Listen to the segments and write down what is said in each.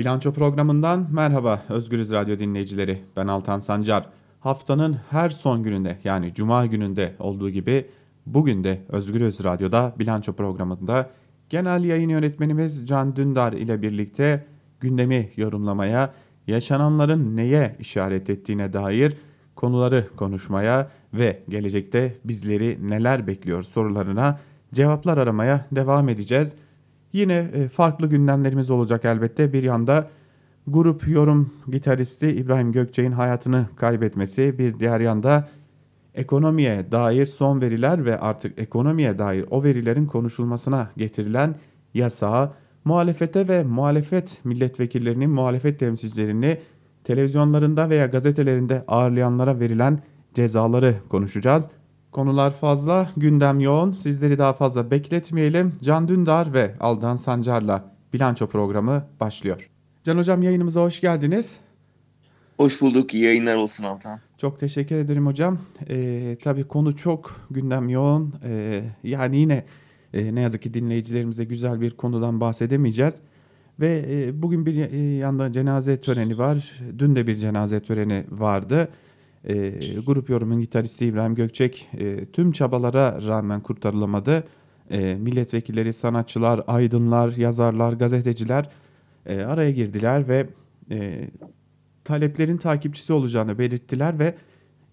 Bilanço programından merhaba Özgürüz Radyo dinleyicileri. Ben Altan Sancar. Haftanın her son gününde yani cuma gününde olduğu gibi bugün de Özgürüz Radyo'da Bilanço programında genel yayın yönetmenimiz Can Dündar ile birlikte gündemi yorumlamaya, yaşananların neye işaret ettiğine dair konuları konuşmaya ve gelecekte bizleri neler bekliyor sorularına cevaplar aramaya devam edeceğiz. Yine e, farklı gündemlerimiz olacak elbette. Bir yanda grup yorum gitaristi İbrahim Gökçek'in hayatını kaybetmesi, bir diğer yanda ekonomiye dair son veriler ve artık ekonomiye dair o verilerin konuşulmasına getirilen yasağı, muhalefete ve muhalefet milletvekillerinin, muhalefet temsilcilerini televizyonlarında veya gazetelerinde ağırlayanlara verilen cezaları konuşacağız. Konular fazla, gündem yoğun. Sizleri daha fazla bekletmeyelim. Can Dündar ve Aldan Sancar'la bilanço programı başlıyor. Can Hocam yayınımıza hoş geldiniz. Hoş bulduk. İyi yayınlar olsun Altan. Çok teşekkür ederim hocam. Ee, tabii konu çok gündem yoğun. Ee, yani yine e, ne yazık ki dinleyicilerimize güzel bir konudan bahsedemeyeceğiz. Ve e, bugün bir e, yandan cenaze töreni var. Dün de bir cenaze töreni vardı. E, grup yorumun gitaristi İbrahim Gökçek e, tüm çabalara rağmen kurtarılamadı. E, milletvekilleri, sanatçılar, aydınlar, yazarlar, gazeteciler e, araya girdiler ve e, taleplerin takipçisi olacağını belirttiler ve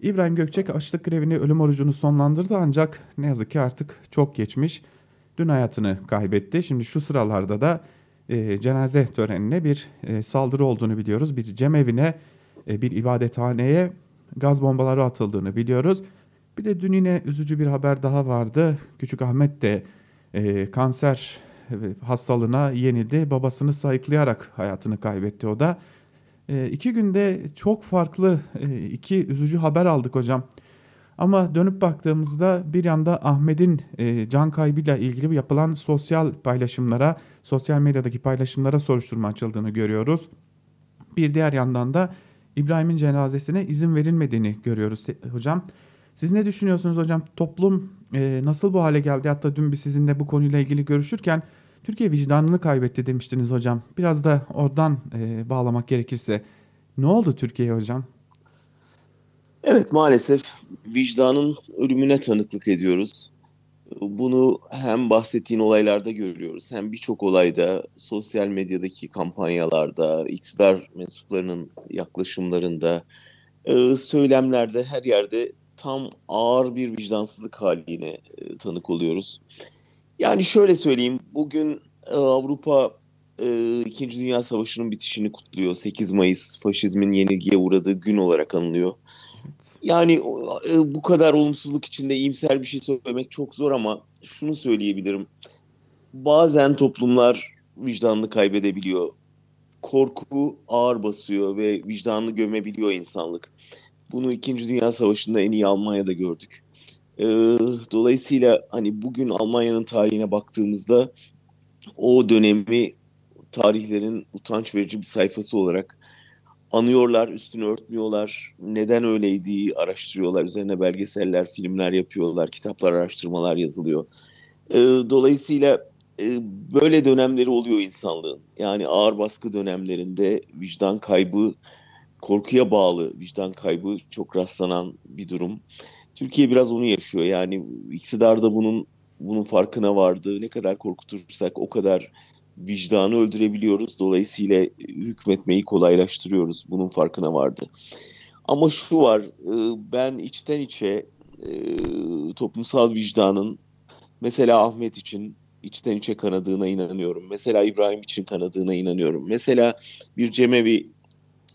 İbrahim Gökçek açlık grevini ölüm orucunu sonlandırdı ancak ne yazık ki artık çok geçmiş. Dün hayatını kaybetti. Şimdi şu sıralarda da e, cenaze törenine bir e, saldırı olduğunu biliyoruz. Bir cemevine, e, bir ibadethaneye gaz bombaları atıldığını biliyoruz. Bir de dün yine üzücü bir haber daha vardı. Küçük Ahmet de e, kanser e, hastalığına yenildi. Babasını sayıklayarak hayatını kaybetti o da. E, iki günde çok farklı e, iki üzücü haber aldık hocam. Ama dönüp baktığımızda bir yanda Ahmet'in e, can kaybıyla ilgili yapılan sosyal paylaşımlara, sosyal medyadaki paylaşımlara soruşturma açıldığını görüyoruz. Bir diğer yandan da İbrahim'in cenazesine izin verilmediğini görüyoruz hocam. Siz ne düşünüyorsunuz hocam? Toplum e, nasıl bu hale geldi? Hatta dün biz sizinle bu konuyla ilgili görüşürken Türkiye vicdanını kaybetti demiştiniz hocam. Biraz da oradan e, bağlamak gerekirse ne oldu Türkiye hocam? Evet maalesef vicdanın ölümüne tanıklık ediyoruz. Bunu hem bahsettiğin olaylarda görüyoruz hem birçok olayda sosyal medyadaki kampanyalarda, iktidar mensuplarının yaklaşımlarında, e, söylemlerde her yerde tam ağır bir vicdansızlık haline e, tanık oluyoruz. Yani şöyle söyleyeyim, bugün e, Avrupa İkinci Dünya Savaşı'nın bitişini kutluyor. 8 Mayıs faşizmin yenilgiye uğradığı gün olarak anılıyor. Yani e, bu kadar olumsuzluk içinde iyimser bir şey söylemek çok zor ama şunu söyleyebilirim. Bazen toplumlar vicdanını kaybedebiliyor. Korku ağır basıyor ve vicdanını gömebiliyor insanlık. Bunu 2. Dünya Savaşı'nda en iyi Almanya'da gördük. Ee, dolayısıyla hani bugün Almanya'nın tarihine baktığımızda o dönemi tarihlerin utanç verici bir sayfası olarak anıyorlar, üstünü örtmüyorlar. Neden öyleydi araştırıyorlar. Üzerine belgeseller, filmler yapıyorlar, kitaplar, araştırmalar yazılıyor. E, dolayısıyla e, böyle dönemleri oluyor insanlığın. Yani ağır baskı dönemlerinde vicdan kaybı, korkuya bağlı vicdan kaybı çok rastlanan bir durum. Türkiye biraz onu yaşıyor. Yani iktidar da bunun bunun farkına vardı. Ne kadar korkutursak o kadar vicdanı öldürebiliyoruz. Dolayısıyla hükmetmeyi kolaylaştırıyoruz. Bunun farkına vardı. Ama şu var, e, ben içten içe e, toplumsal vicdanın mesela Ahmet için içten içe kanadığına inanıyorum. Mesela İbrahim için kanadığına inanıyorum. Mesela bir cemevi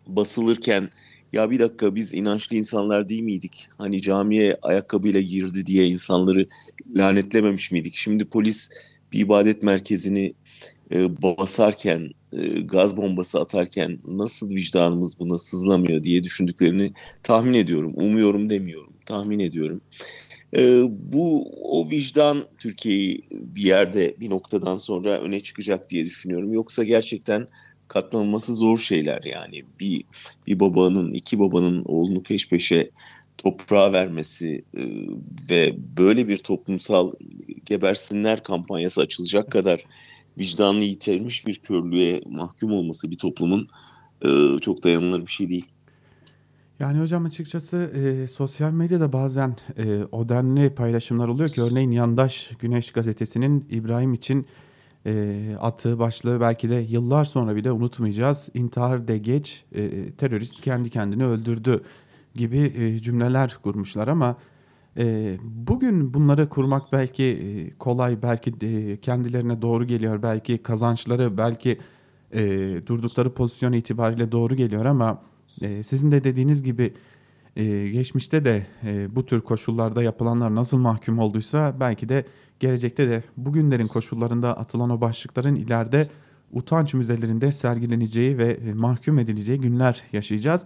basılırken ya bir dakika biz inançlı insanlar değil miydik? Hani camiye ayakkabıyla girdi diye insanları lanetlememiş miydik? Şimdi polis bir ibadet merkezini e, basarken, e, gaz bombası atarken nasıl vicdanımız buna sızlamıyor diye düşündüklerini tahmin ediyorum. Umuyorum demiyorum, tahmin ediyorum. E, bu o vicdan Türkiye'yi bir yerde bir noktadan sonra öne çıkacak diye düşünüyorum. Yoksa gerçekten katlanılması zor şeyler yani. Bir bir babanın, iki babanın oğlunu peş peşe toprağa vermesi e, ve böyle bir toplumsal gebersinler kampanyası açılacak kadar vicdanını yitirmiş bir körlüğe mahkum olması bir toplumun e, çok dayanılır bir şey değil. Yani hocam açıkçası e, sosyal medyada bazen e, o denli paylaşımlar oluyor ki örneğin Yandaş Güneş gazetesinin İbrahim için e, attığı başlığı belki de yıllar sonra bile unutmayacağız. İntihar de geç, e, terörist kendi kendini öldürdü gibi e, cümleler kurmuşlar ama e, bugün bunları kurmak belki e, kolay, belki e, kendilerine doğru geliyor, belki kazançları, belki e, durdukları pozisyon itibariyle doğru geliyor ama sizin de dediğiniz gibi geçmişte de bu tür koşullarda yapılanlar nasıl mahkum olduysa belki de gelecekte de bugünlerin koşullarında atılan o başlıkların ileride utanç müzelerinde sergileneceği ve mahkum edileceği günler yaşayacağız.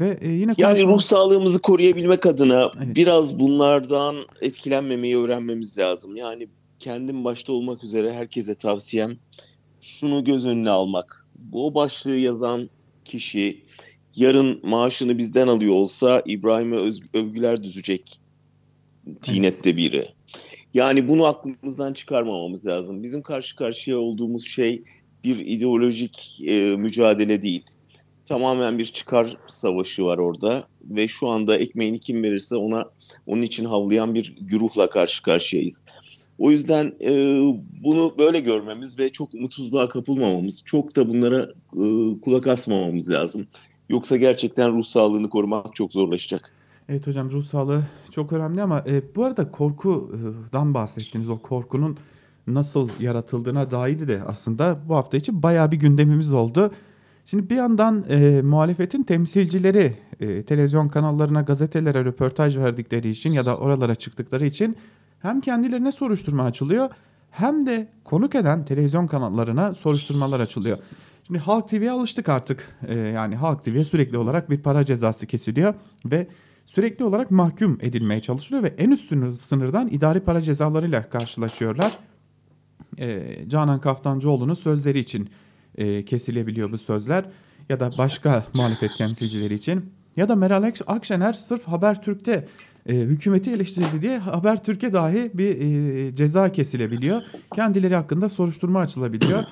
Ve e, yine yani ruh sağlığımızı koruyabilmek adına evet. biraz bunlardan etkilenmemeyi öğrenmemiz lazım. Yani kendim başta olmak üzere herkese tavsiyem şunu göz önüne almak. Bu başlığı yazan kişi yarın maaşını bizden alıyor olsa İbrahim'e övgüler düzecek tinette biri. Yani bunu aklımızdan çıkarmamamız lazım. Bizim karşı karşıya olduğumuz şey bir ideolojik e, mücadele değil. Tamamen bir çıkar savaşı var orada ve şu anda ekmeğini kim verirse ona onun için havlayan bir güruhla karşı karşıyayız. O yüzden e, bunu böyle görmemiz ve çok umutsuzluğa kapılmamamız, çok da bunlara e, kulak asmamamız lazım. Yoksa gerçekten ruh sağlığını korumak çok zorlaşacak. Evet hocam ruh sağlığı çok önemli ama e, bu arada korkudan bahsettiniz. O korkunun nasıl yaratıldığına dair de aslında bu hafta için bayağı bir gündemimiz oldu. Şimdi bir yandan e, muhalefetin temsilcileri e, televizyon kanallarına, gazetelere röportaj verdikleri için ya da oralara çıktıkları için hem kendilerine soruşturma açılıyor hem de konuk eden televizyon kanallarına soruşturmalar açılıyor. Şimdi Halk TV'ye alıştık artık. Ee, yani Halk TV'ye sürekli olarak bir para cezası kesiliyor ve sürekli olarak mahkum edilmeye çalışılıyor ve en üst sınır, sınırdan idari para cezalarıyla karşılaşıyorlar. Ee, Canan Kaftancıoğlu'nun sözleri için e, kesilebiliyor bu sözler ya da başka muhalefet temsilcileri için ya da Meral Akşener sırf Habertürk'te e, hükümeti eleştirdi diye Habertürk'e dahi bir e, ceza kesilebiliyor. Kendileri hakkında soruşturma açılabiliyor.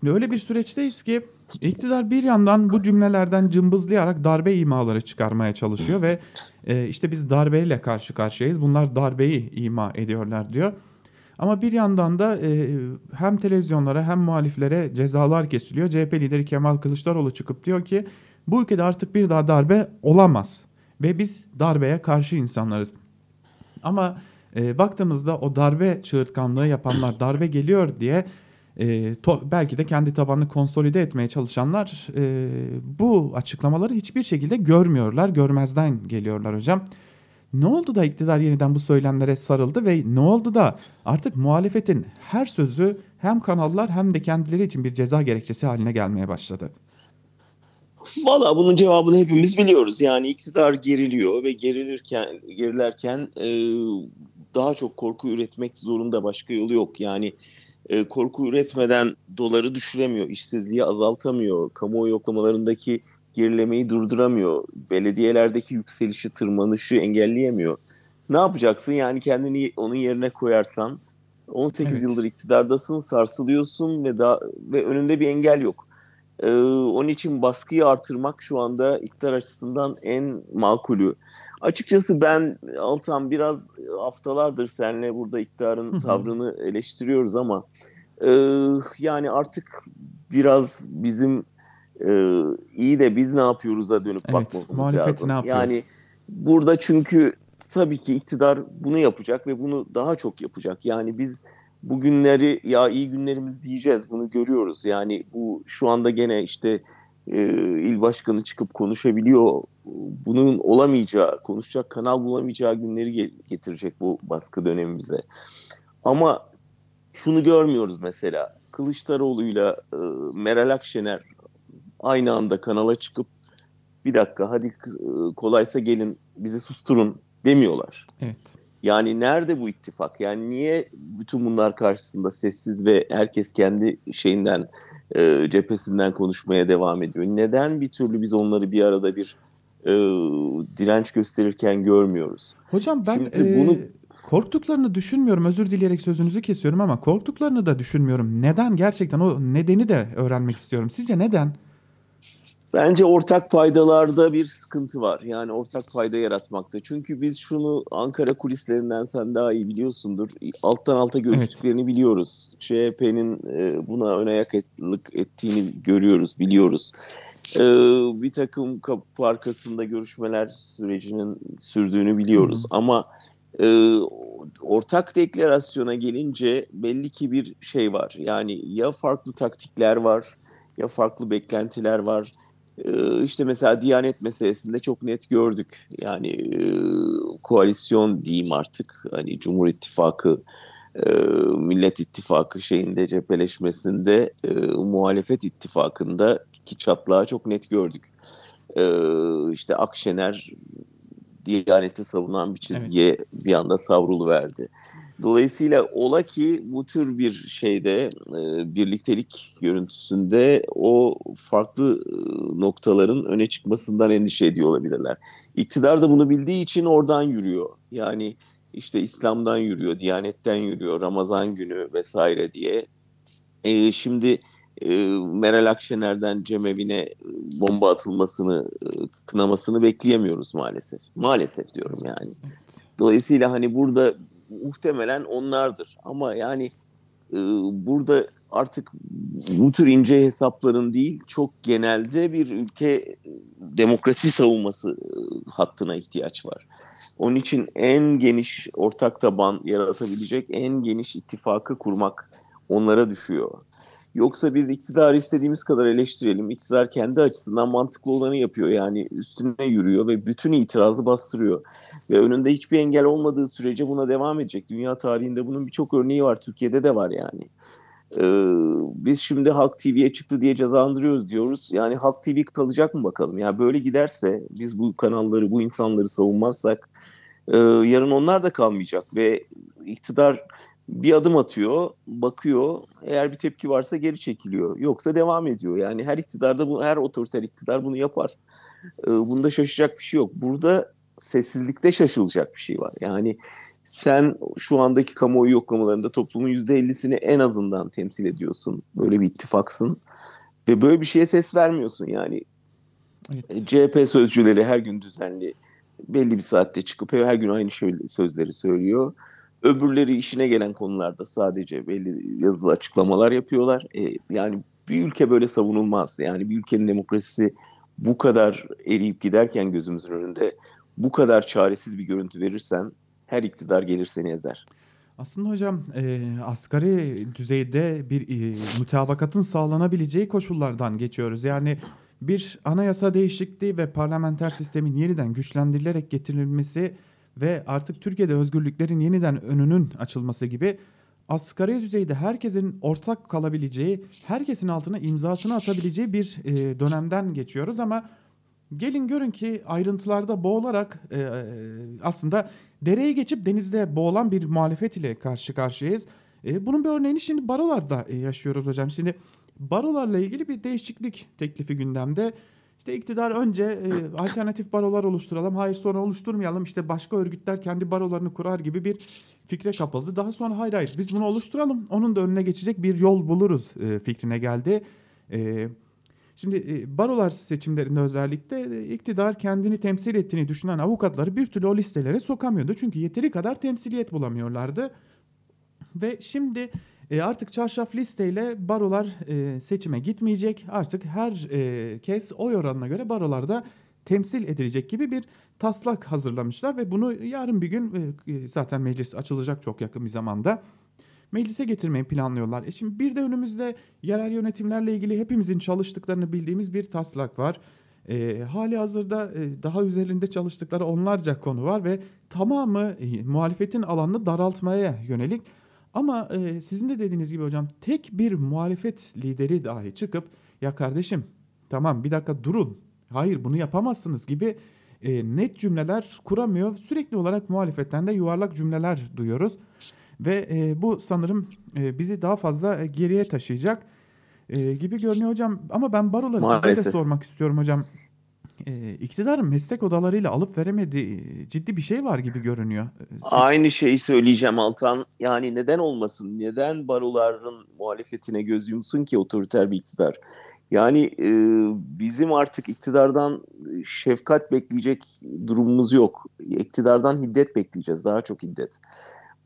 Şimdi öyle bir süreçteyiz ki iktidar bir yandan bu cümlelerden cımbızlayarak darbe imaları çıkarmaya çalışıyor ve e, işte biz darbeyle karşı karşıyayız. Bunlar darbeyi ima ediyorlar diyor. Ama bir yandan da e, hem televizyonlara hem muhaliflere cezalar kesiliyor. CHP lideri Kemal Kılıçdaroğlu çıkıp diyor ki bu ülkede artık bir daha darbe olamaz ve biz darbeye karşı insanlarız. Ama e, baktığımızda o darbe çığırtkanlığı yapanlar darbe geliyor diye e, to, belki de kendi tabanını konsolide etmeye çalışanlar e, bu açıklamaları hiçbir şekilde görmüyorlar, görmezden geliyorlar hocam. Ne oldu da iktidar yeniden bu söylemlere sarıldı ve ne oldu da artık muhalefetin her sözü hem kanallar hem de kendileri için bir ceza gerekçesi haline gelmeye başladı? Valla bunun cevabını hepimiz biliyoruz. Yani iktidar geriliyor ve gerilirken gerilerken e, daha çok korku üretmek zorunda başka yolu yok. Yani e, korku üretmeden doları düşüremiyor, işsizliği azaltamıyor, kamuoyu yoklamalarındaki gerilemeyi durduramıyor, belediyelerdeki yükselişi, tırmanışı engelleyemiyor. Ne yapacaksın? Yani kendini onun yerine koyarsan 18 evet. yıldır iktidardasın, sarsılıyorsun ve da ve önünde bir engel yok. Ee, onun için baskıyı artırmak şu anda iktidar açısından en makulü. Açıkçası ben Altan biraz haftalardır seninle burada iktidarın tavrını eleştiriyoruz ama e, yani artık biraz bizim e, iyi de biz ne yapıyoruz'a dönüp evet, bakmamız lazım. Ne yapıyor? Yani burada çünkü tabii ki iktidar bunu yapacak ve bunu daha çok yapacak. Yani biz bugünleri ya iyi günlerimiz diyeceğiz bunu görüyoruz. Yani bu şu anda gene işte e, il başkanı çıkıp konuşabiliyor. Bunun olamayacağı, konuşacak kanal bulamayacağı günleri getirecek bu baskı dönemi bize. Ama şunu görmüyoruz mesela. Kılıçdaroğlu'yla e, Meral Akşener aynı anda kanala çıkıp bir dakika hadi e, kolaysa gelin bizi susturun demiyorlar. Evet. Yani nerede bu ittifak? Yani niye bütün bunlar karşısında sessiz ve herkes kendi şeyinden e, cephesinden konuşmaya devam ediyor? Neden bir türlü biz onları bir arada bir e, direnç gösterirken görmüyoruz? Hocam ben e, bunu korktuklarını düşünmüyorum. Özür dileyerek sözünüzü kesiyorum ama korktuklarını da düşünmüyorum. Neden gerçekten o nedeni de öğrenmek istiyorum. Sizce neden? Bence ortak paydalarda bir sıkıntı var. Yani ortak payda yaratmakta. Çünkü biz şunu Ankara kulislerinden sen daha iyi biliyorsundur. Alttan alta görüştüklerini evet. biliyoruz. CHP'nin e, buna ön ayaklık ettiğini görüyoruz, biliyoruz. E, bir takım kapı arkasında görüşmeler sürecinin sürdüğünü biliyoruz. Hı. Ama e, ortak deklarasyona gelince belli ki bir şey var. Yani ya farklı taktikler var ya farklı beklentiler var işte mesela Diyanet meselesinde çok net gördük. Yani e, koalisyon diyeyim artık. Hani Cumhur İttifakı, e, Millet İttifakı şeyinde cepheleşmesinde e, muhalefet ittifakında ki çatlağı çok net gördük. İşte Akşener Diyanet'i savunan bir çizgiye evet. bir anda savrulu verdi. Dolayısıyla ola ki bu tür bir şeyde e, birliktelik görüntüsünde o farklı e, noktaların öne çıkmasından endişe ediyor olabilirler. İktidar da bunu bildiği için oradan yürüyor. Yani işte İslam'dan yürüyor, Diyanet'ten yürüyor, Ramazan günü vesaire diye. E, şimdi e, Meral Akşener'den cemevine e, bomba atılmasını, e, kınamasını bekleyemiyoruz maalesef. Maalesef diyorum yani. Dolayısıyla hani burada muhtemelen onlardır. Ama yani e, burada artık bu tür ince hesapların değil çok genelde bir ülke demokrasi savunması e, hattına ihtiyaç var. Onun için en geniş ortak taban yaratabilecek en geniş ittifakı kurmak onlara düşüyor. Yoksa biz iktidar istediğimiz kadar eleştirelim. İktidar kendi açısından mantıklı olanı yapıyor. Yani üstüne yürüyor ve bütün itirazı bastırıyor. Ve önünde hiçbir engel olmadığı sürece buna devam edecek. Dünya tarihinde bunun birçok örneği var. Türkiye'de de var yani. Ee, biz şimdi Halk TV'ye çıktı diye cezalandırıyoruz diyoruz. Yani Halk TV kalacak mı bakalım? Yani böyle giderse biz bu kanalları, bu insanları savunmazsak e, yarın onlar da kalmayacak ve iktidar bir adım atıyor, bakıyor. Eğer bir tepki varsa geri çekiliyor. Yoksa devam ediyor. Yani her iktidarda bu her otoriter iktidar bunu yapar. Ee, bunda şaşacak bir şey yok. Burada sessizlikte şaşılacak bir şey var. Yani sen şu andaki kamuoyu yoklamalarında toplumun %50'sini en azından temsil ediyorsun. Böyle bir ittifaksın. Ve böyle bir şeye ses vermiyorsun yani. Evet. E, CHP sözcüleri her gün düzenli belli bir saatte çıkıp her gün aynı sözleri söylüyor. Öbürleri işine gelen konularda sadece belli yazılı açıklamalar yapıyorlar. E, yani bir ülke böyle savunulmaz. Yani bir ülkenin demokrasisi bu kadar eriyip giderken gözümüzün önünde bu kadar çaresiz bir görüntü verirsen her iktidar gelir seni ezer. Aslında hocam e, asgari düzeyde bir e, mütabakatın sağlanabileceği koşullardan geçiyoruz. Yani bir anayasa değişikliği ve parlamenter sistemin yeniden güçlendirilerek getirilmesi ve artık Türkiye'de özgürlüklerin yeniden önünün açılması gibi asgari düzeyde herkesin ortak kalabileceği, herkesin altına imzasını atabileceği bir e, dönemden geçiyoruz ama gelin görün ki ayrıntılarda boğularak e, aslında dereyi geçip denizde boğulan bir muhalefet ile karşı karşıyayız. E, bunun bir örneğini şimdi barolarda e, yaşıyoruz hocam. Şimdi barolarla ilgili bir değişiklik teklifi gündemde. İşte iktidar önce e, alternatif barolar oluşturalım, hayır sonra oluşturmayalım. İşte başka örgütler kendi barolarını kurar gibi bir fikre kapıldı. Daha sonra hayır hayır biz bunu oluşturalım, onun da önüne geçecek bir yol buluruz e, fikrine geldi. E, şimdi e, barolar seçimlerinde özellikle e, iktidar kendini temsil ettiğini düşünen avukatları bir türlü o listelere sokamıyordu. Çünkü yeteri kadar temsiliyet bulamıyorlardı. Ve şimdi e, artık çarşaf listeyle barolar e, seçime gitmeyecek. Artık her e, kez oy oranına göre barolarda temsil edilecek gibi bir taslak hazırlamışlar ve bunu yarın bir gün e, zaten meclis açılacak çok yakın bir zamanda meclise getirmeyi planlıyorlar. E şimdi bir de önümüzde yerel yönetimlerle ilgili hepimizin çalıştıklarını bildiğimiz bir taslak var. E, hali hazırda e, daha üzerinde çalıştıkları onlarca konu var ve tamamı e, muhalefetin alanını daraltmaya yönelik. Ama e, sizin de dediğiniz gibi hocam tek bir muhalefet lideri dahi çıkıp ya kardeşim tamam bir dakika durun hayır bunu yapamazsınız gibi e, net cümleler kuramıyor. Sürekli olarak muhalefetten de yuvarlak cümleler duyuyoruz. Ve e, bu sanırım e, bizi daha fazla geriye taşıyacak e, gibi görünüyor hocam. Ama ben baroları Maalesef. size de sormak istiyorum hocam. İktidarın meslek odalarıyla alıp veremediği ciddi bir şey var gibi görünüyor. Aynı şeyi söyleyeceğim Altan. Yani neden olmasın? Neden baroların muhalefetine göz yumsun ki otoriter bir iktidar? Yani e, bizim artık iktidardan şefkat bekleyecek durumumuz yok. İktidardan hiddet bekleyeceğiz, daha çok hiddet.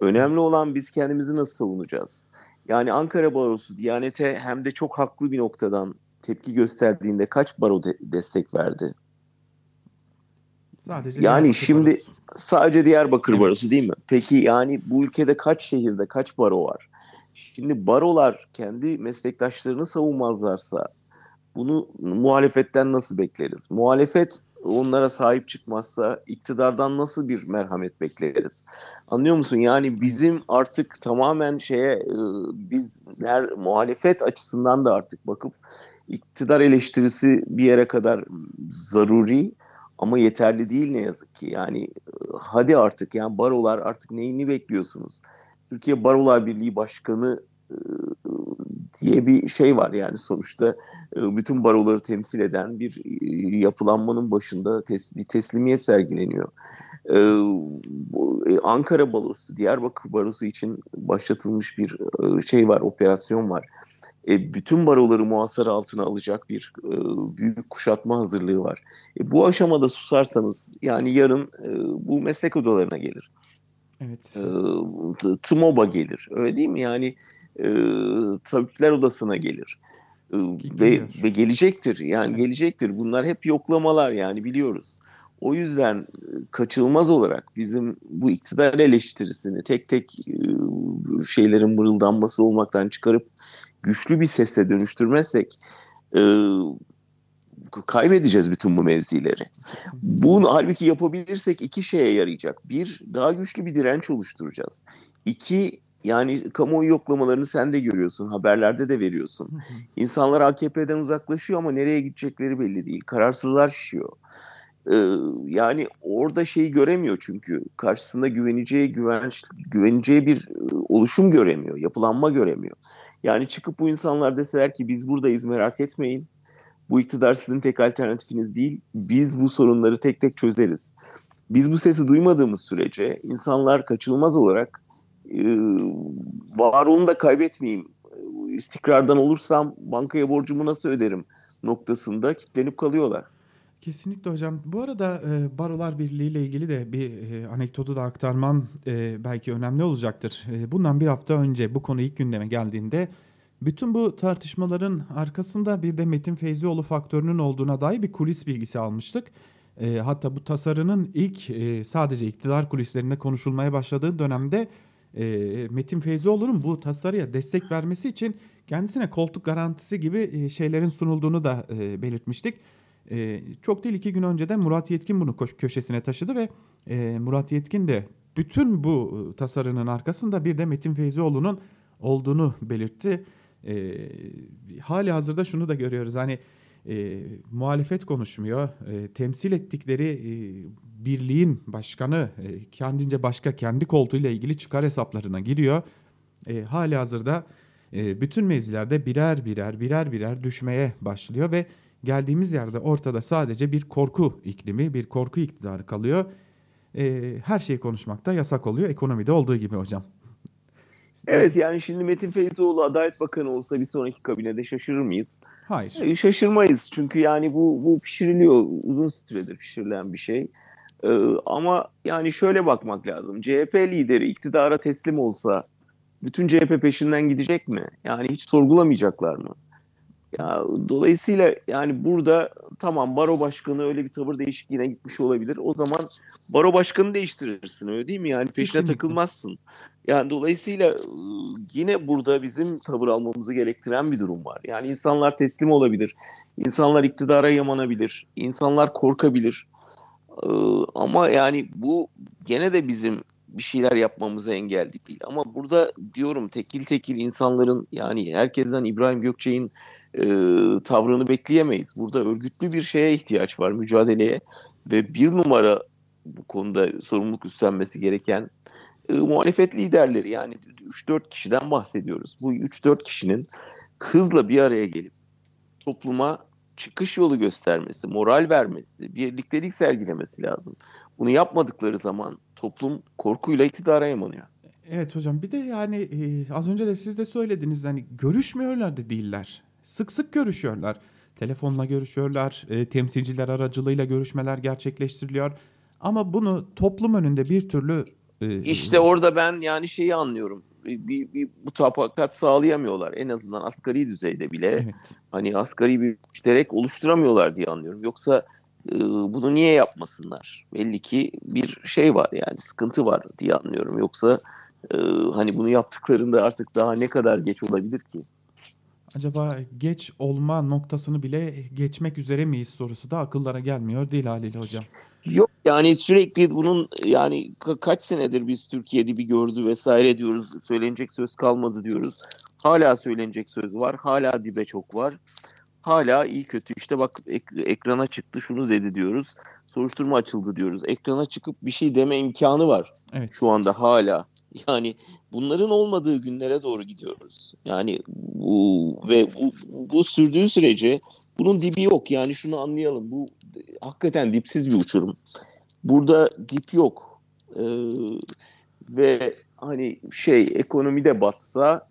Önemli olan biz kendimizi nasıl savunacağız? Yani Ankara Barosu Diyanet'e hem de çok haklı bir noktadan tepki gösterdiğinde kaç baro de- destek verdi? Sadece Yani şimdi Barosu. sadece Diyarbakır Evet. Barosu değil mi? Peki yani bu ülkede kaç şehirde kaç baro var? Şimdi barolar kendi meslektaşlarını savunmazlarsa bunu muhalefetten nasıl bekleriz? Muhalefet onlara sahip çıkmazsa iktidardan nasıl bir merhamet bekleriz? Anlıyor musun? Yani bizim artık tamamen şeye e, biz ner, muhalefet açısından da artık bakıp iktidar eleştirisi bir yere kadar zaruri ama yeterli değil ne yazık ki. Yani hadi artık yani barolar artık neyini bekliyorsunuz? Türkiye Barolar Birliği Başkanı diye bir şey var yani sonuçta bütün baroları temsil eden bir yapılanmanın başında tes- bir teslimiyet sergileniyor. E, bu, e, Ankara Barosu, Diyarbakır Barosu için başlatılmış bir şey var, operasyon var. E, bütün baroları muhasara altına alacak bir e, büyük kuşatma hazırlığı var. E, bu aşamada susarsanız yani yarın e, bu meslek odalarına gelir. Evet. E, TMOB'a gelir. Öyle değil mi? Yani e, tabipler odasına gelir. E, ve, ve gelecektir. Yani Evet. gelecektir. Bunlar hep yoklamalar yani biliyoruz. O yüzden e, kaçınılmaz olarak bizim bu iktidar eleştirisini tek tek e, şeylerin mırıldanması olmaktan çıkarıp güçlü bir sesle dönüştürmezsek e, kaybedeceğiz bütün bu mevzileri. Bunu halbuki yapabilirsek iki şeye yarayacak. Bir, daha güçlü bir direnç oluşturacağız. İki, yani kamuoyu yoklamalarını sen de görüyorsun, haberlerde de veriyorsun. İnsanlar AKP'den uzaklaşıyor ama nereye gidecekleri belli değil. Kararsızlar şişiyor. Ee, yani orada şeyi göremiyor çünkü karşısında güveneceği güvenç, güveneceği bir e, oluşum göremiyor, yapılanma göremiyor. Yani çıkıp bu insanlar deseler ki biz buradayız merak etmeyin. Bu iktidar sizin tek alternatifiniz değil. Biz bu sorunları tek tek çözeriz. Biz bu sesi duymadığımız sürece insanlar kaçınılmaz olarak e, varlığını da kaybetmeyeyim. istikrardan olursam bankaya borcumu nasıl öderim noktasında kilitlenip kalıyorlar. Kesinlikle hocam. Bu arada e, Barolar Birliği ile ilgili de bir e, anekdotu da aktarmam e, belki önemli olacaktır. E, bundan bir hafta önce bu konu ilk gündeme geldiğinde bütün bu tartışmaların arkasında bir de Metin Feyzioğlu faktörünün olduğuna dair bir kulis bilgisi almıştık. E, hatta bu tasarının ilk e, sadece iktidar kulislerinde konuşulmaya başladığı dönemde e, Metin Feyzioğlu'nun bu tasarıya destek vermesi için kendisine koltuk garantisi gibi e, şeylerin sunulduğunu da e, belirtmiştik. E, çok değil iki gün önce de Murat Yetkin bunu köşesine taşıdı ve e, Murat Yetkin de bütün bu e, tasarının arkasında bir de Metin Feyzioğlu'nun olduğunu belirtti. E, hali hazırda şunu da görüyoruz hani e, muhalefet konuşmuyor. E, temsil ettikleri e, birliğin başkanı e, kendince başka kendi koltuğuyla ilgili çıkar hesaplarına giriyor. E, hali hazırda e, bütün mevzilerde birer birer birer birer düşmeye başlıyor ve geldiğimiz yerde ortada sadece bir korku iklimi, bir korku iktidarı kalıyor. E, her şeyi konuşmakta yasak oluyor ekonomide olduğu gibi hocam. Evet yani şimdi Metin Feyzoğlu Adalet Bakanı olsa bir sonraki kabinede şaşırır mıyız? Hayır. E, Şaşırmayız çünkü yani bu bu pişiriliyor uzun süredir pişirilen bir şey. Ee, ama yani şöyle bakmak lazım. CHP lideri iktidara teslim olsa bütün CHP peşinden gidecek mi? Yani hiç sorgulamayacaklar mı? Ya dolayısıyla yani burada tamam baro başkanı öyle bir tavır değişikliğine gitmiş olabilir. O zaman baro başkanı değiştirirsin öyle değil mi? Yani peşine Kesinlikle. takılmazsın. Yani dolayısıyla ıı, yine burada bizim tavır almamızı gerektiren bir durum var. Yani insanlar teslim olabilir. İnsanlar iktidara yamanabilir. insanlar korkabilir. Ama yani bu gene de bizim bir şeyler yapmamıza engel değil. Ama burada diyorum tekil tekil insanların yani herkesten İbrahim Gökçe'nin e, tavrını bekleyemeyiz. Burada örgütlü bir şeye ihtiyaç var, mücadeleye. Ve bir numara bu konuda sorumluluk üstlenmesi gereken e, muhalefet liderleri. Yani 3-4 kişiden bahsediyoruz. Bu 3-4 kişinin hızla bir araya gelip topluma çıkış yolu göstermesi, moral vermesi, birliktelik sergilemesi lazım. Bunu yapmadıkları zaman toplum korkuyla iktidara yamanıyor. Evet hocam bir de yani e, az önce de siz de söylediniz hani görüşmüyorlar da değiller. Sık sık görüşüyorlar. Telefonla görüşüyorlar, e, temsilciler aracılığıyla görüşmeler gerçekleştiriliyor. Ama bunu toplum önünde bir türlü e, İşte orada ben yani şeyi anlıyorum. Bir, bir, bir mutabakat sağlayamıyorlar. En azından asgari düzeyde bile. evet. Hani asgari bir müşterek oluşturamıyorlar diye anlıyorum. Yoksa e, bunu niye yapmasınlar? Belli ki bir şey var yani sıkıntı var diye anlıyorum. Yoksa e, hani bunu yaptıklarında artık daha ne kadar geç olabilir ki? Acaba geç olma noktasını bile geçmek üzere miyiz sorusu da akıllara gelmiyor değil haliyle hocam. Yok yani sürekli bunun yani ka- kaç senedir biz Türkiye'de bir gördü vesaire diyoruz. Söylenecek söz kalmadı diyoruz. Hala söylenecek söz var. Hala dibe çok var. Hala iyi kötü işte bak ek- ekrana çıktı şunu dedi diyoruz. Soruşturma açıldı diyoruz. Ekrana çıkıp bir şey deme imkanı var Evet. şu anda hala. Yani bunların olmadığı günlere doğru gidiyoruz. Yani bu ve bu, bu sürdüğü sürece bunun dibi yok. Yani şunu anlayalım. Bu hakikaten dipsiz bir uçurum. Burada dip yok. Ee, ve hani şey ekonomide batsa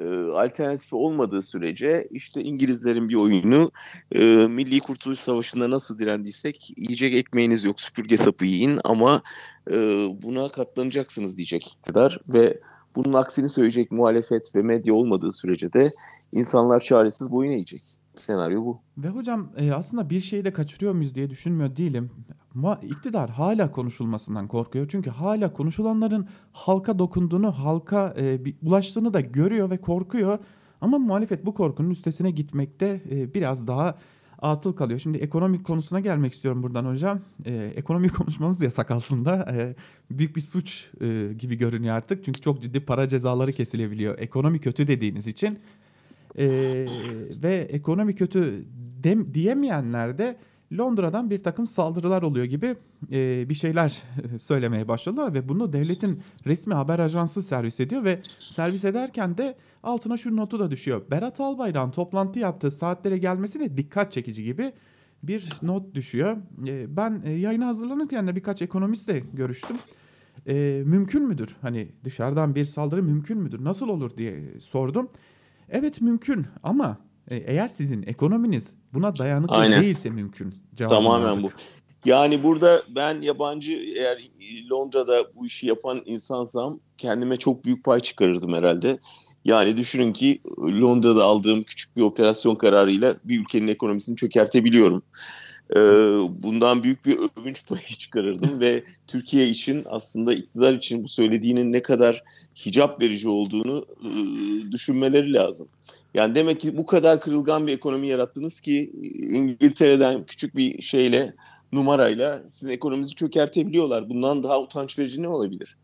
e, alternatifi olmadığı sürece işte İngilizlerin bir oyunu e, Milli Kurtuluş Savaşı'nda nasıl direndiysek yiyecek ekmeğiniz yok süpürge sapı yiyin ama e, buna katlanacaksınız diyecek iktidar ve bunun aksini söyleyecek muhalefet ve medya olmadığı sürece de insanlar çaresiz boyun eğecek. Senaryo bu. Ve hocam e, aslında bir şeyi de kaçırıyor muyuz diye düşünmüyor değilim. Ama iktidar hala konuşulmasından korkuyor. Çünkü hala konuşulanların halka dokunduğunu, halka e, ulaştığını da görüyor ve korkuyor. Ama muhalefet bu korkunun üstesine gitmekte e, biraz daha atıl kalıyor. Şimdi ekonomik konusuna gelmek istiyorum buradan hocam. E, ekonomi konuşmamız da yasak aslında. E, büyük bir suç e, gibi görünüyor artık. Çünkü çok ciddi para cezaları kesilebiliyor. Ekonomi kötü dediğiniz için. Ee, ve ekonomi kötü dem diyemeyenler de Londra'dan bir takım saldırılar oluyor gibi e, bir şeyler söylemeye başladılar ve bunu devletin resmi haber ajansı servis ediyor ve servis ederken de altına şu notu da düşüyor. Berat Albayrak'ın toplantı yaptığı saatlere gelmesi de dikkat çekici gibi bir not düşüyor. E, ben e, yayına hazırlanırken de birkaç ekonomistle görüştüm. E, mümkün müdür? Hani dışarıdan bir saldırı mümkün müdür? Nasıl olur diye sordum. Evet mümkün ama e, eğer sizin ekonominiz buna dayanıklı Aynen. değilse mümkün. Tamamen bu. aldık. Yani burada ben yabancı eğer Londra'da bu işi yapan insansam kendime çok büyük pay çıkarırdım herhalde. Yani düşünün ki Londra'da aldığım küçük bir operasyon kararıyla bir ülkenin ekonomisini çökertebiliyorum. Ee, bundan büyük bir övünç payı çıkarırdım ve Türkiye için aslında iktidar için bu söylediğinin ne kadar hicap verici olduğunu e, düşünmeleri lazım. Yani demek ki bu kadar kırılgan bir ekonomi yarattınız ki İngiltere'den küçük bir şeyle numarayla sizin ekonominizi çökertebiliyorlar. Bundan daha utanç verici ne olabilir?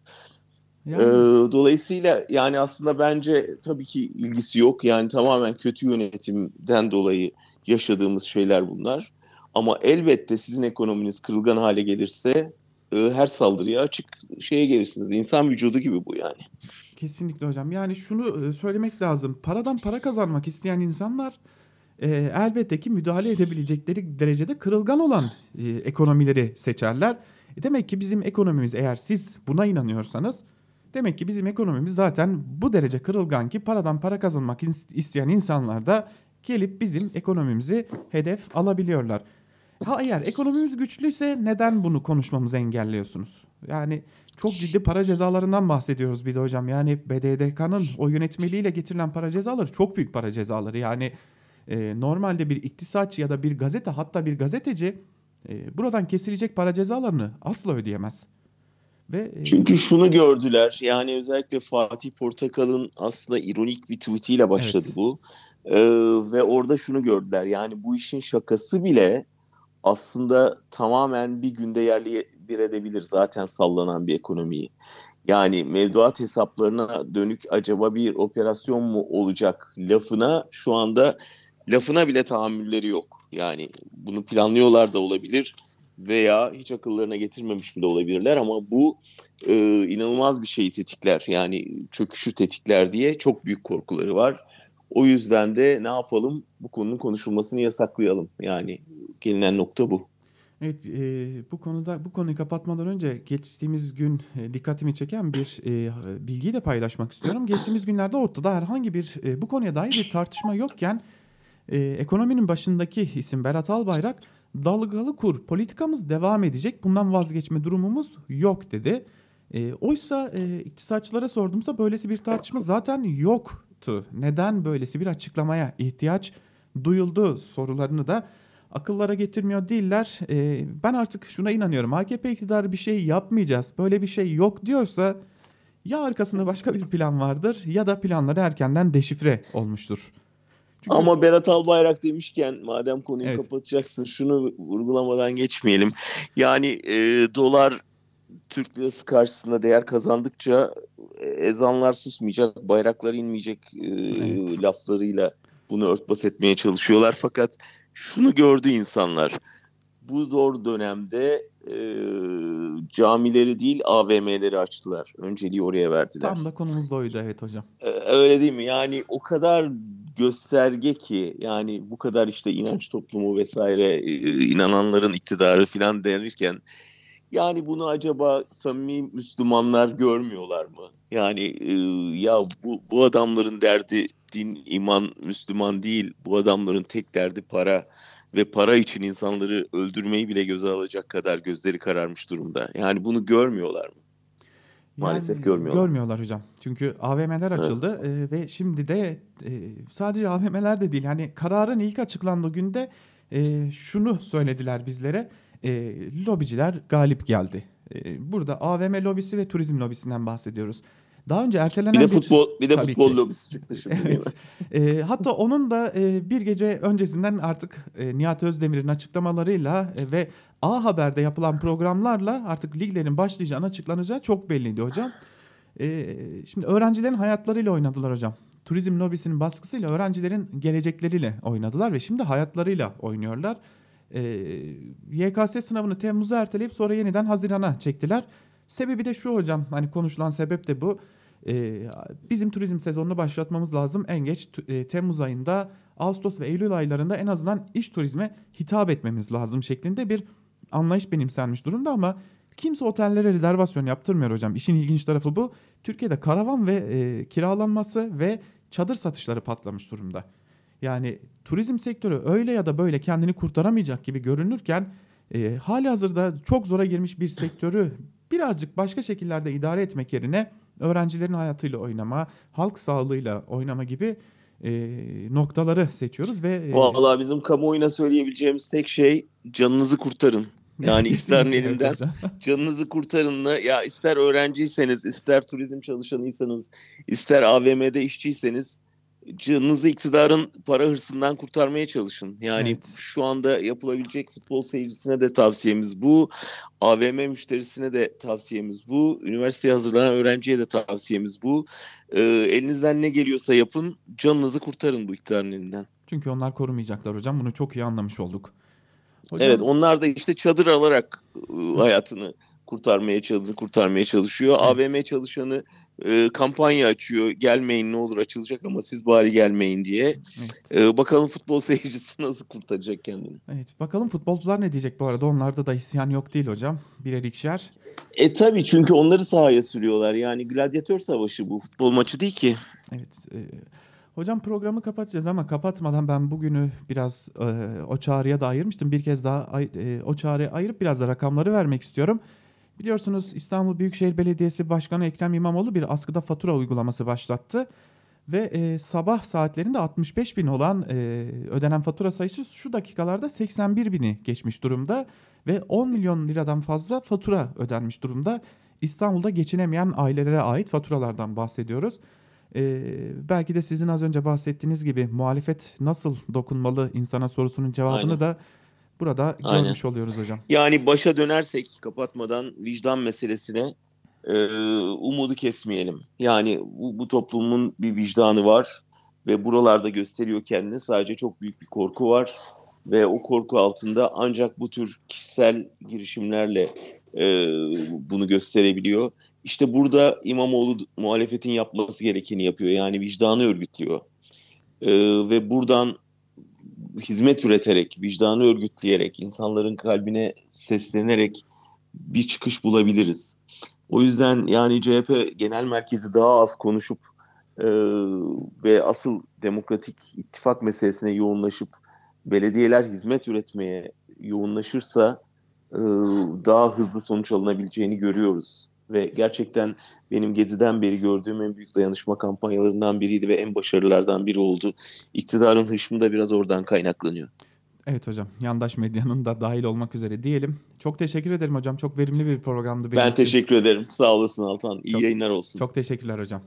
Yani, Ee, dolayısıyla yani aslında bence tabii ki ilgisi yok. Yani tamamen kötü yönetimden dolayı yaşadığımız şeyler bunlar. Ama elbette sizin ekonominiz kırılgan hale gelirse her saldırıya açık şeye gelirsiniz. İnsan vücudu gibi bu yani. kesinlikle hocam. Yani şunu e, söylemek lazım. Paradan para kazanmak isteyen insanlar e, elbette ki müdahale edebilecekleri derecede kırılgan olan e, ekonomileri seçerler. E, demek ki bizim ekonomimiz eğer siz buna inanıyorsanız demek ki bizim ekonomimiz zaten bu derece kırılgan ki paradan para kazanmak is- isteyen insanlar da gelip bizim ekonomimizi hedef alabiliyorlar. Ha eğer ekonomimiz güçlüyse neden bunu konuşmamızı engelliyorsunuz? Yani çok ciddi para cezalarından bahsediyoruz bir de hocam. Yani BDDK'nın o yönetmeliğiyle getirilen para cezaları çok büyük para cezaları. Yani e, normalde bir iktisatçı ya da bir gazete hatta bir gazeteci e, buradan kesilecek para cezalarını asla ödeyemez. Ve e, Çünkü şunu gördüler. Yani özellikle Fatih Portakal'ın aslında ironik bir tweetiyle başladı Evet. bu. Ee, ve orada şunu gördüler. Yani bu işin şakası bile aslında tamamen bir günde yerli bir edebilir zaten sallanan bir ekonomiyi. Yani mevduat hesaplarına dönük acaba bir operasyon mu olacak lafına şu anda lafına bile tahammülleri yok. Yani bunu planlıyorlar da olabilir veya hiç akıllarına getirmemiş bile olabilirler ama bu e, inanılmaz bir şeyi tetikler. Yani çöküşü tetikler diye çok büyük korkuları var. O yüzden de ne yapalım? Bu konunun konuşulmasını yasaklayalım. Yani gelinen nokta bu. Evet, e, bu konuda bu konuyu kapatmadan önce geçtiğimiz gün e, dikkatimi çeken bir e, bilgiyi de paylaşmak istiyorum. Geçtiğimiz günlerde ortada herhangi bir e, bu konuya dair bir tartışma yokken e, ekonominin başındaki isim Berat Albayrak dalgalı kur politikamız devam edecek. Bundan vazgeçme durumumuz yok dedi. E, oysa e, iktisatçılara sorduğumuzda böylesi bir tartışma zaten yoktu. Neden böylesi bir açıklamaya ihtiyaç duyuldu sorularını da akıllara getirmiyor değiller. E, ben artık şuna inanıyorum. AKP iktidarı bir şey yapmayacağız. Böyle bir şey yok diyorsa ya arkasında başka bir plan vardır ya da planları erkenden deşifre olmuştur. Çünkü... Ama Berat Albayrak demişken madem konuyu Evet. kapatacaksın şunu vurgulamadan geçmeyelim. Yani e, dolar Türk lirası karşısında değer kazandıkça e, ezanlar susmayacak, bayraklar inmeyecek e, Evet. laflarıyla bunu örtbas etmeye çalışıyorlar. Fakat şunu gördü insanlar. Bu zor dönemde e, camileri değil AVM'leri açtılar. Önceliği oraya verdiler. Tam da konumuz da oydu evet hocam. Ee, Öyle değil mi? Yani o kadar gösterge ki yani bu kadar işte inanç toplumu vesaire e, inananların iktidarı falan denirken yani bunu acaba samimi Müslümanlar görmüyorlar mı? Yani e, ya bu, bu adamların derdi din, iman, Müslüman değil. Bu adamların tek derdi para ve para için insanları öldürmeyi bile göze alacak kadar gözleri kararmış durumda. Yani bunu görmüyorlar mı? Maalesef görmüyorlar. Görmüyorlar hocam. Çünkü AVM'ler açıldı e, ve şimdi de e, sadece AVM'ler de değil. Yani kararın ilk açıklandığı günde e, şunu söylediler bizlere. E, lobiciler galip geldi. E, burada AVM lobisi ve turizm lobisinden bahsediyoruz. Daha önce ertelenen Bir de futbol bir de Tabii futbol ki. lobisi çıktı şimdi? Evet. E, hatta onun da e, bir gece öncesinden artık e, Nihat Özdemir'in açıklamalarıyla e, ve A Haber'de yapılan programlarla artık liglerin başlayacağını açıklanacağı çok belliydi hocam. E, şimdi öğrencilerin hayatlarıyla oynadılar hocam. Turizm lobisinin baskısıyla öğrencilerin gelecekleriyle oynadılar ve şimdi hayatlarıyla oynuyorlar. E, YKS sınavını Temmuz'a erteleyip sonra yeniden Haziran'a çektiler. Sebebi de şu hocam hani konuşulan sebep de bu. Ee, bizim turizm sezonunu başlatmamız lazım. En geç e, Temmuz ayında, Ağustos ve Eylül aylarında en azından iş turizme hitap etmemiz lazım şeklinde bir anlayış benimsenmiş durumda ama kimse otellere rezervasyon yaptırmıyor hocam. İşin ilginç tarafı bu. Türkiye'de karavan ve e, kiralanması ve çadır satışları patlamış durumda. Yani turizm sektörü öyle ya da böyle kendini kurtaramayacak gibi görünürken e, hali hazırda çok zora girmiş bir sektörü birazcık başka şekillerde idare etmek yerine öğrencilerin hayatıyla oynama, halk sağlığıyla oynama gibi e, noktaları seçiyoruz ve e, Vallahi bizim kamuoyuna söyleyebileceğimiz tek şey canınızı kurtarın. Yani evet elinden canınızı kurtarınla ya ister öğrenciyseniz, ister turizm çalışanıysanız, ister AVM'de işçiyseniz canınızı iktidarın para hırsından kurtarmaya çalışın. Yani Evet. şu anda yapılabilecek futbol seyircisine de tavsiyemiz bu. AVM müşterisine de tavsiyemiz bu. Üniversiteye hazırlanan öğrenciye de tavsiyemiz bu. Ee, elinizden ne geliyorsa yapın. Canınızı kurtarın bu iktidarın elinden. Çünkü onlar korumayacaklar hocam. Bunu çok iyi anlamış olduk. Hocam, Evet onlar da işte çadır alarak e, hayatını kurtarmaya çalışıyor, kurtarmaya çalışıyor. Evet. AVM çalışanı e, kampanya açıyor. Gelmeyin ne olur açılacak ama siz bari gelmeyin diye. evet. E, bakalım futbol seyircisi nasıl kurtaracak kendini. Evet, bakalım futbolcular ne diyecek bu arada? Onlarda da isyan yok değil hocam. Birer ikişer. E tabii çünkü onları sahaya sürüyorlar. Yani gladyatör savaşı bu. Futbol maçı değil ki. Evet. e, hocam programı kapatacağız ama kapatmadan ben bugünü biraz e, o çağrıya da ayırmıştım. Bir kez daha e, o çağrıya ayırıp biraz da rakamları vermek istiyorum. Biliyorsunuz İstanbul Büyükşehir Belediyesi Başkanı Ekrem İmamoğlu bir askıda fatura uygulaması başlattı. Ve e, sabah saatlerinde 65 bin olan e, ödenen fatura sayısı şu dakikalarda 81 bini geçmiş durumda. Ve 10 milyon liradan fazla fatura ödenmiş durumda. İstanbul'da geçinemeyen ailelere ait faturalardan bahsediyoruz. Ee, belki de sizin az önce bahsettiğiniz gibi muhalefet nasıl dokunmalı insana sorusunun cevabını Aynen. da burada Aynen. görmüş oluyoruz hocam. Yani başa dönersek kapatmadan vicdan meselesine e, umudu kesmeyelim. Yani bu, bu toplumun bir vicdanı var ve buralarda gösteriyor kendini. Sadece çok büyük bir korku var ve o korku altında ancak bu tür kişisel girişimlerle e, bunu gösterebiliyor. İşte burada İmamoğlu muhalefetin yapması gerekeni yapıyor. Yani vicdanı örgütlüyor. Ee, ve buradan hizmet üreterek, vicdanı örgütleyerek, insanların kalbine seslenerek bir çıkış bulabiliriz. O yüzden yani CHP genel merkezi daha az konuşup e, ve asıl demokratik ittifak meselesine yoğunlaşıp belediyeler hizmet üretmeye yoğunlaşırsa e, daha hızlı sonuç alınabileceğini görüyoruz. Ve gerçekten benim Gezi'den beri gördüğüm en büyük dayanışma kampanyalarından biriydi ve en başarılardan biri oldu. İktidarın hışmı da biraz oradan kaynaklanıyor. Evet hocam. Yandaş medyanın da dahil olmak üzere diyelim. Çok teşekkür ederim hocam. Çok verimli bir programdı benim Ben için. teşekkür ederim. Sağ olasın Altan. İyi Çok- yayınlar olsun. Çok teşekkürler hocam.